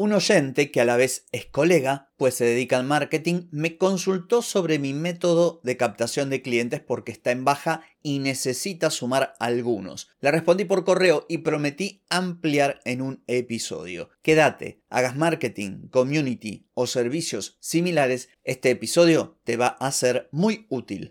Un oyente que a la vez es colega, pues se dedica al marketing, me consultó sobre mi método de captación de clientes porque está en baja y necesita sumar algunos. Le respondí por correo y prometí ampliar en un episodio. Quédate, hagas marketing, community o servicios similares, este episodio te va a ser muy útil.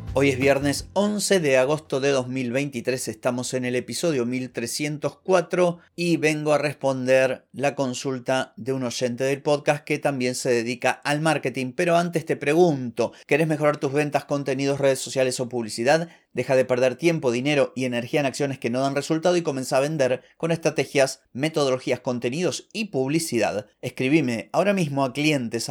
Hoy es viernes 11 de agosto de 2023, estamos en el episodio 1304 y vengo a responder la consulta de un oyente del podcast que también se dedica al marketing. Pero antes te pregunto, ¿querés mejorar tus ventas, contenidos, redes sociales o publicidad? Deja de perder tiempo, dinero y energía en acciones que no dan resultado y comienza a vender con estrategias, metodologías, contenidos y publicidad. Escribime ahora mismo a clientes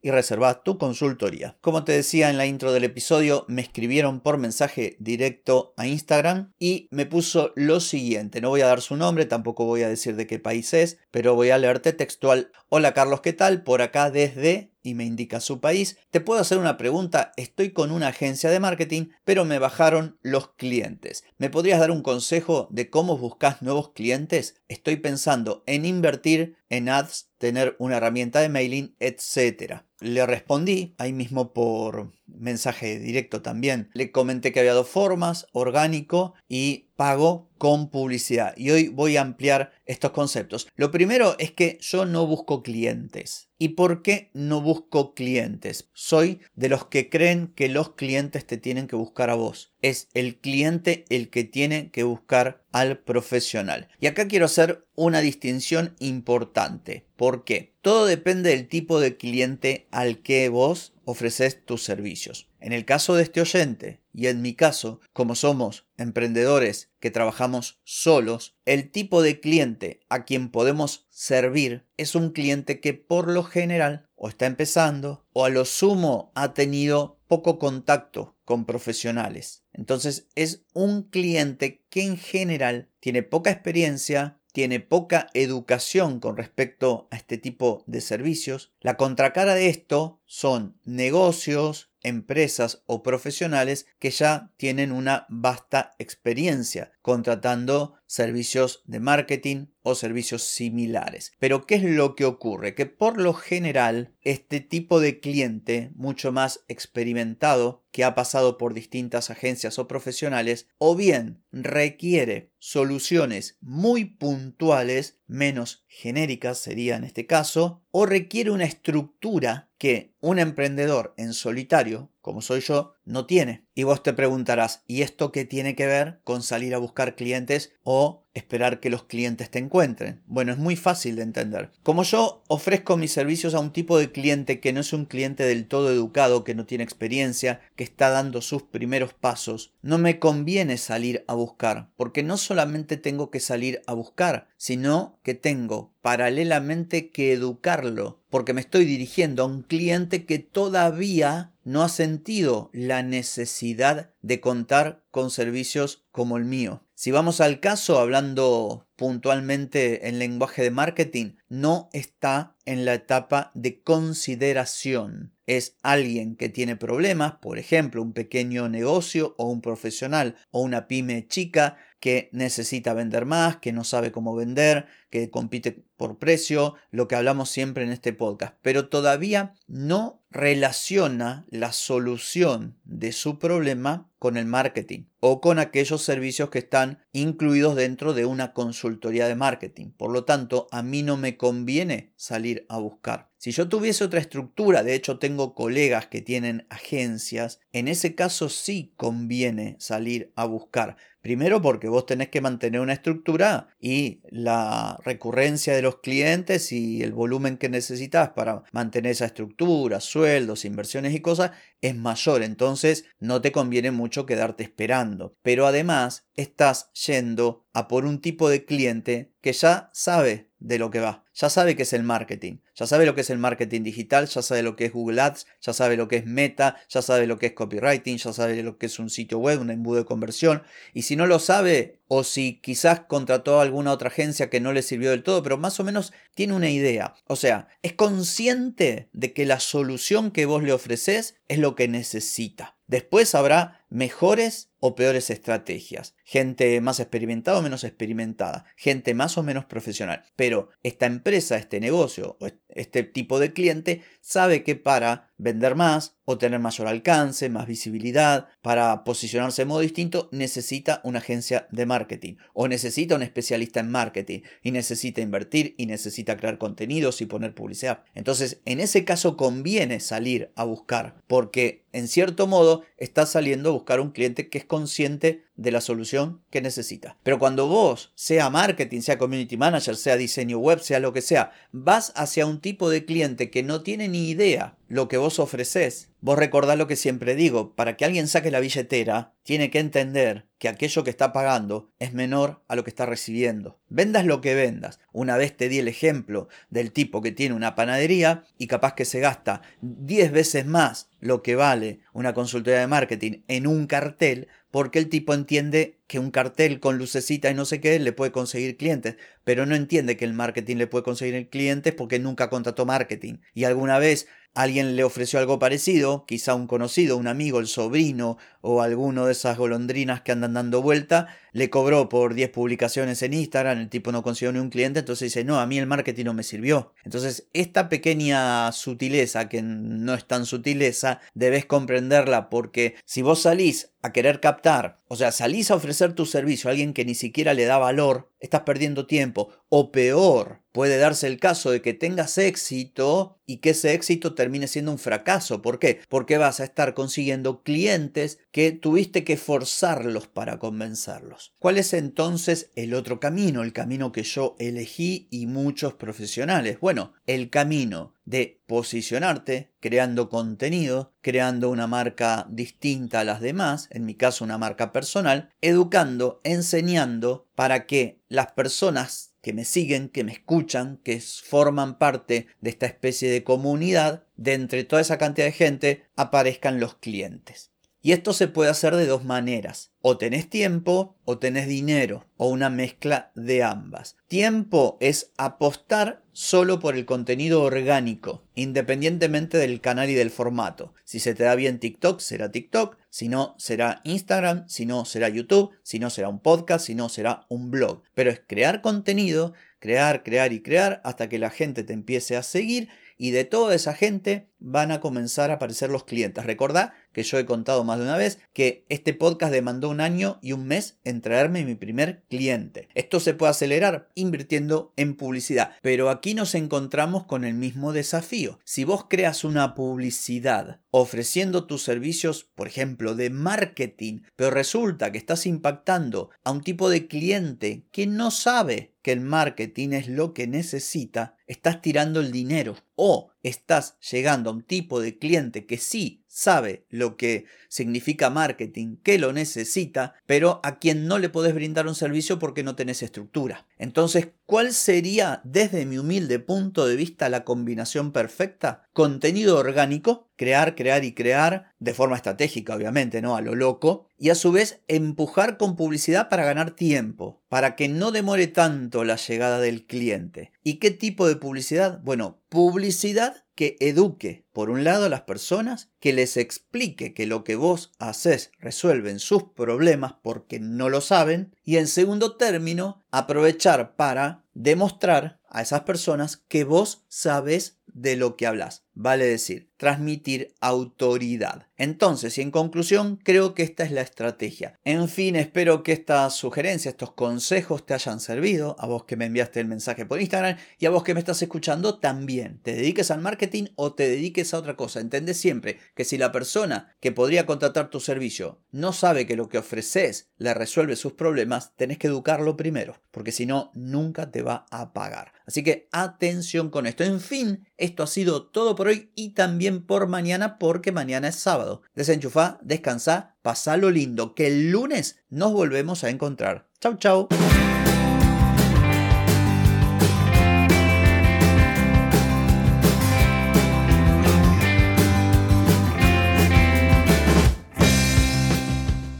y reserva tu consultoría. Como te decía en la intro del episodio, me escribieron por mensaje directo a Instagram y me puso lo siguiente. No voy a dar su nombre, tampoco voy a decir de qué país es, pero voy a leerte textual. Hola Carlos, ¿qué tal? Por acá desde y me indica su país, te puedo hacer una pregunta. Estoy con una agencia de marketing, pero me bajaron los clientes. ¿Me podrías dar un consejo de cómo buscas nuevos clientes? Estoy pensando en invertir en ads, tener una herramienta de mailing, etc. Le respondí ahí mismo por mensaje directo también. Le comenté que había dos formas, orgánico y pago con publicidad. Y hoy voy a ampliar estos conceptos. Lo primero es que yo no busco clientes. ¿Y por qué no busco clientes? Soy de los que creen que los clientes te tienen que buscar a vos. Es el cliente el que tiene que buscar al profesional. Y acá quiero hacer una distinción importante. ¿Por qué? Todo depende del tipo de cliente al que vos ofreces tus servicios. En el caso de este oyente y en mi caso, como somos emprendedores que trabajamos solos, el tipo de cliente a quien podemos servir es un cliente que por lo general o está empezando o a lo sumo ha tenido poco contacto con profesionales. Entonces es un cliente que en general tiene poca experiencia, tiene poca educación con respecto a este tipo de servicios. La contracara de esto son negocios, empresas o profesionales que ya tienen una vasta experiencia contratando servicios de marketing o servicios similares. Pero ¿qué es lo que ocurre? Que por lo general este tipo de cliente mucho más experimentado que ha pasado por distintas agencias o profesionales o bien requiere soluciones muy puntuales, menos genéricas sería en este caso, o requiere una estructura que un emprendedor en solitario, como soy yo, no tiene. Y vos te preguntarás, ¿y esto qué tiene que ver con salir a buscar clientes o esperar que los clientes te encuentren? Bueno, es muy fácil de entender. Como yo ofrezco mis servicios a un tipo de cliente que no es un cliente del todo educado, que no tiene experiencia, que está dando sus primeros pasos, no me conviene salir a buscar, porque no solamente tengo que salir a buscar, sino que tengo paralelamente que educarlo, porque me estoy dirigiendo a un cliente que todavía no ha sentido la necesidad de contar con servicios como el mío. Si vamos al caso, hablando puntualmente en lenguaje de marketing, no está en la etapa de consideración. Es alguien que tiene problemas, por ejemplo, un pequeño negocio o un profesional o una pyme chica que necesita vender más, que no sabe cómo vender, que compite por precio, lo que hablamos siempre en este podcast, pero todavía no relaciona la solución de su problema con el marketing o con aquellos servicios que están incluidos dentro de una consultoría de marketing. Por lo tanto, a mí no me conviene salir a buscar. Si yo tuviese otra estructura, de hecho tengo colegas que tienen agencias, en ese caso sí conviene salir a buscar. Primero porque vos tenés que mantener una estructura y la recurrencia de los clientes y el volumen que necesitas para mantener esa estructura, sueldos, inversiones y cosas es mayor. Entonces no te conviene mucho quedarte esperando. Pero además estás yendo a por un tipo de cliente que ya sabe de lo que va. Ya sabe qué es el marketing, ya sabe lo que es el marketing digital, ya sabe lo que es Google Ads, ya sabe lo que es Meta, ya sabe lo que es copywriting, ya sabe lo que es un sitio web, un embudo de conversión. Y si no lo sabe, o si quizás contrató a alguna otra agencia que no le sirvió del todo, pero más o menos tiene una idea. O sea, es consciente de que la solución que vos le ofreces es lo que necesita. Después habrá mejores o peores estrategias. Gente más experimentada o menos experimentada. Gente más o menos profesional. Pero esta empresa, este negocio o este tipo de cliente sabe que para vender más o tener mayor alcance, más visibilidad, para posicionarse de modo distinto, necesita una agencia de marketing o necesita un especialista en marketing y necesita invertir y necesita crear contenidos y poner publicidad. Entonces, en ese caso conviene salir a buscar porque en cierto modo está saliendo a buscar un cliente que es consciente de la solución que necesita. Pero cuando vos, sea marketing, sea community manager, sea diseño web, sea lo que sea, vas hacia un tipo de cliente que no tiene ni idea lo que vos ofreces, vos recordás lo que siempre digo, para que alguien saque la billetera, tiene que entender que aquello que está pagando es menor a lo que está recibiendo. Vendas lo que vendas. Una vez te di el ejemplo del tipo que tiene una panadería y capaz que se gasta 10 veces más lo que vale una consultoría de marketing en un cartel porque el tipo entiende que un cartel con lucecita y no sé qué le puede conseguir clientes, pero no entiende que el marketing le puede conseguir clientes porque nunca contrató marketing. Y alguna vez alguien le ofreció algo parecido, quizá un conocido, un amigo, el sobrino o alguno de esas golondrinas que andan dando vuelta, le cobró por 10 publicaciones en Instagram, el tipo no consiguió ni un cliente, entonces dice, no, a mí el marketing no me sirvió. Entonces, esta pequeña sutileza, que no es tan sutileza, debes comprenderla porque si vos salís a querer captar, o sea, salís a ofrecer tu servicio a alguien que ni siquiera le da valor, estás perdiendo tiempo. O peor, puede darse el caso de que tengas éxito y que ese éxito termine siendo un fracaso. ¿Por qué? Porque vas a estar consiguiendo clientes que tuviste que forzarlos para convencerlos. ¿Cuál es entonces el otro camino? El camino que yo elegí y muchos profesionales. Bueno, el camino de posicionarte creando contenido, creando una marca distinta a las demás, en mi caso una marca personal, educando, enseñando para que las personas que me siguen, que me escuchan, que forman parte de esta especie de comunidad, de entre toda esa cantidad de gente, aparezcan los clientes. Y esto se puede hacer de dos maneras. O tenés tiempo o tenés dinero, o una mezcla de ambas. Tiempo es apostar solo por el contenido orgánico, independientemente del canal y del formato. Si se te da bien TikTok, será TikTok, si no, será Instagram, si no, será YouTube, si no, será un podcast, si no, será un blog. Pero es crear contenido, crear, crear y crear hasta que la gente te empiece a seguir y de toda esa gente van a comenzar a aparecer los clientes. Recordá que yo he contado más de una vez que este podcast demandó un año y un mes en traerme mi primer cliente. Esto se puede acelerar invirtiendo en publicidad, pero aquí nos encontramos con el mismo desafío. Si vos creas una publicidad ofreciendo tus servicios, por ejemplo, de marketing, pero resulta que estás impactando a un tipo de cliente que no sabe que el marketing es lo que necesita, estás tirando el dinero o estás llegando a un tipo de cliente que sí sabe lo que significa marketing, que lo necesita, pero a quien no le podés brindar un servicio porque no tenés estructura. Entonces, ¿cuál sería desde mi humilde punto de vista la combinación perfecta? Contenido orgánico, crear, crear y crear de forma estratégica, obviamente, no a lo loco, y a su vez empujar con publicidad para ganar tiempo, para que no demore tanto la llegada del cliente. ¿Y qué tipo de publicidad? Bueno, publicidad que eduque, por un lado, a las personas, que les explique que lo que vos haces resuelven sus problemas porque no lo saben, y en segundo término, aprovechar para demostrar a esas personas que vos sabes de lo que hablas. Vale decir, transmitir autoridad. Entonces, y en conclusión, creo que esta es la estrategia. En fin, espero que estas sugerencias, estos consejos te hayan servido, a vos que me enviaste el mensaje por Instagram y a vos que me estás escuchando también. Te dediques al marketing o te dediques a otra cosa. Entendé siempre que si la persona que podría contratar tu servicio no sabe que lo que ofreces le resuelve sus problemas, tenés que educarlo primero, porque si no, nunca te va a pagar. Así que atención con esto. En fin, esto ha sido todo por hoy y también por mañana porque mañana es sábado. Desenchufa, descansa, lo lindo, que el lunes nos volvemos a encontrar. Chau, chau.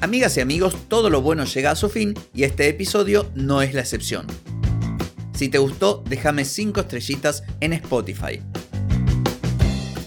Amigas y amigos, todo lo bueno llega a su fin y este episodio no es la excepción. Si te gustó, déjame 5 estrellitas en Spotify.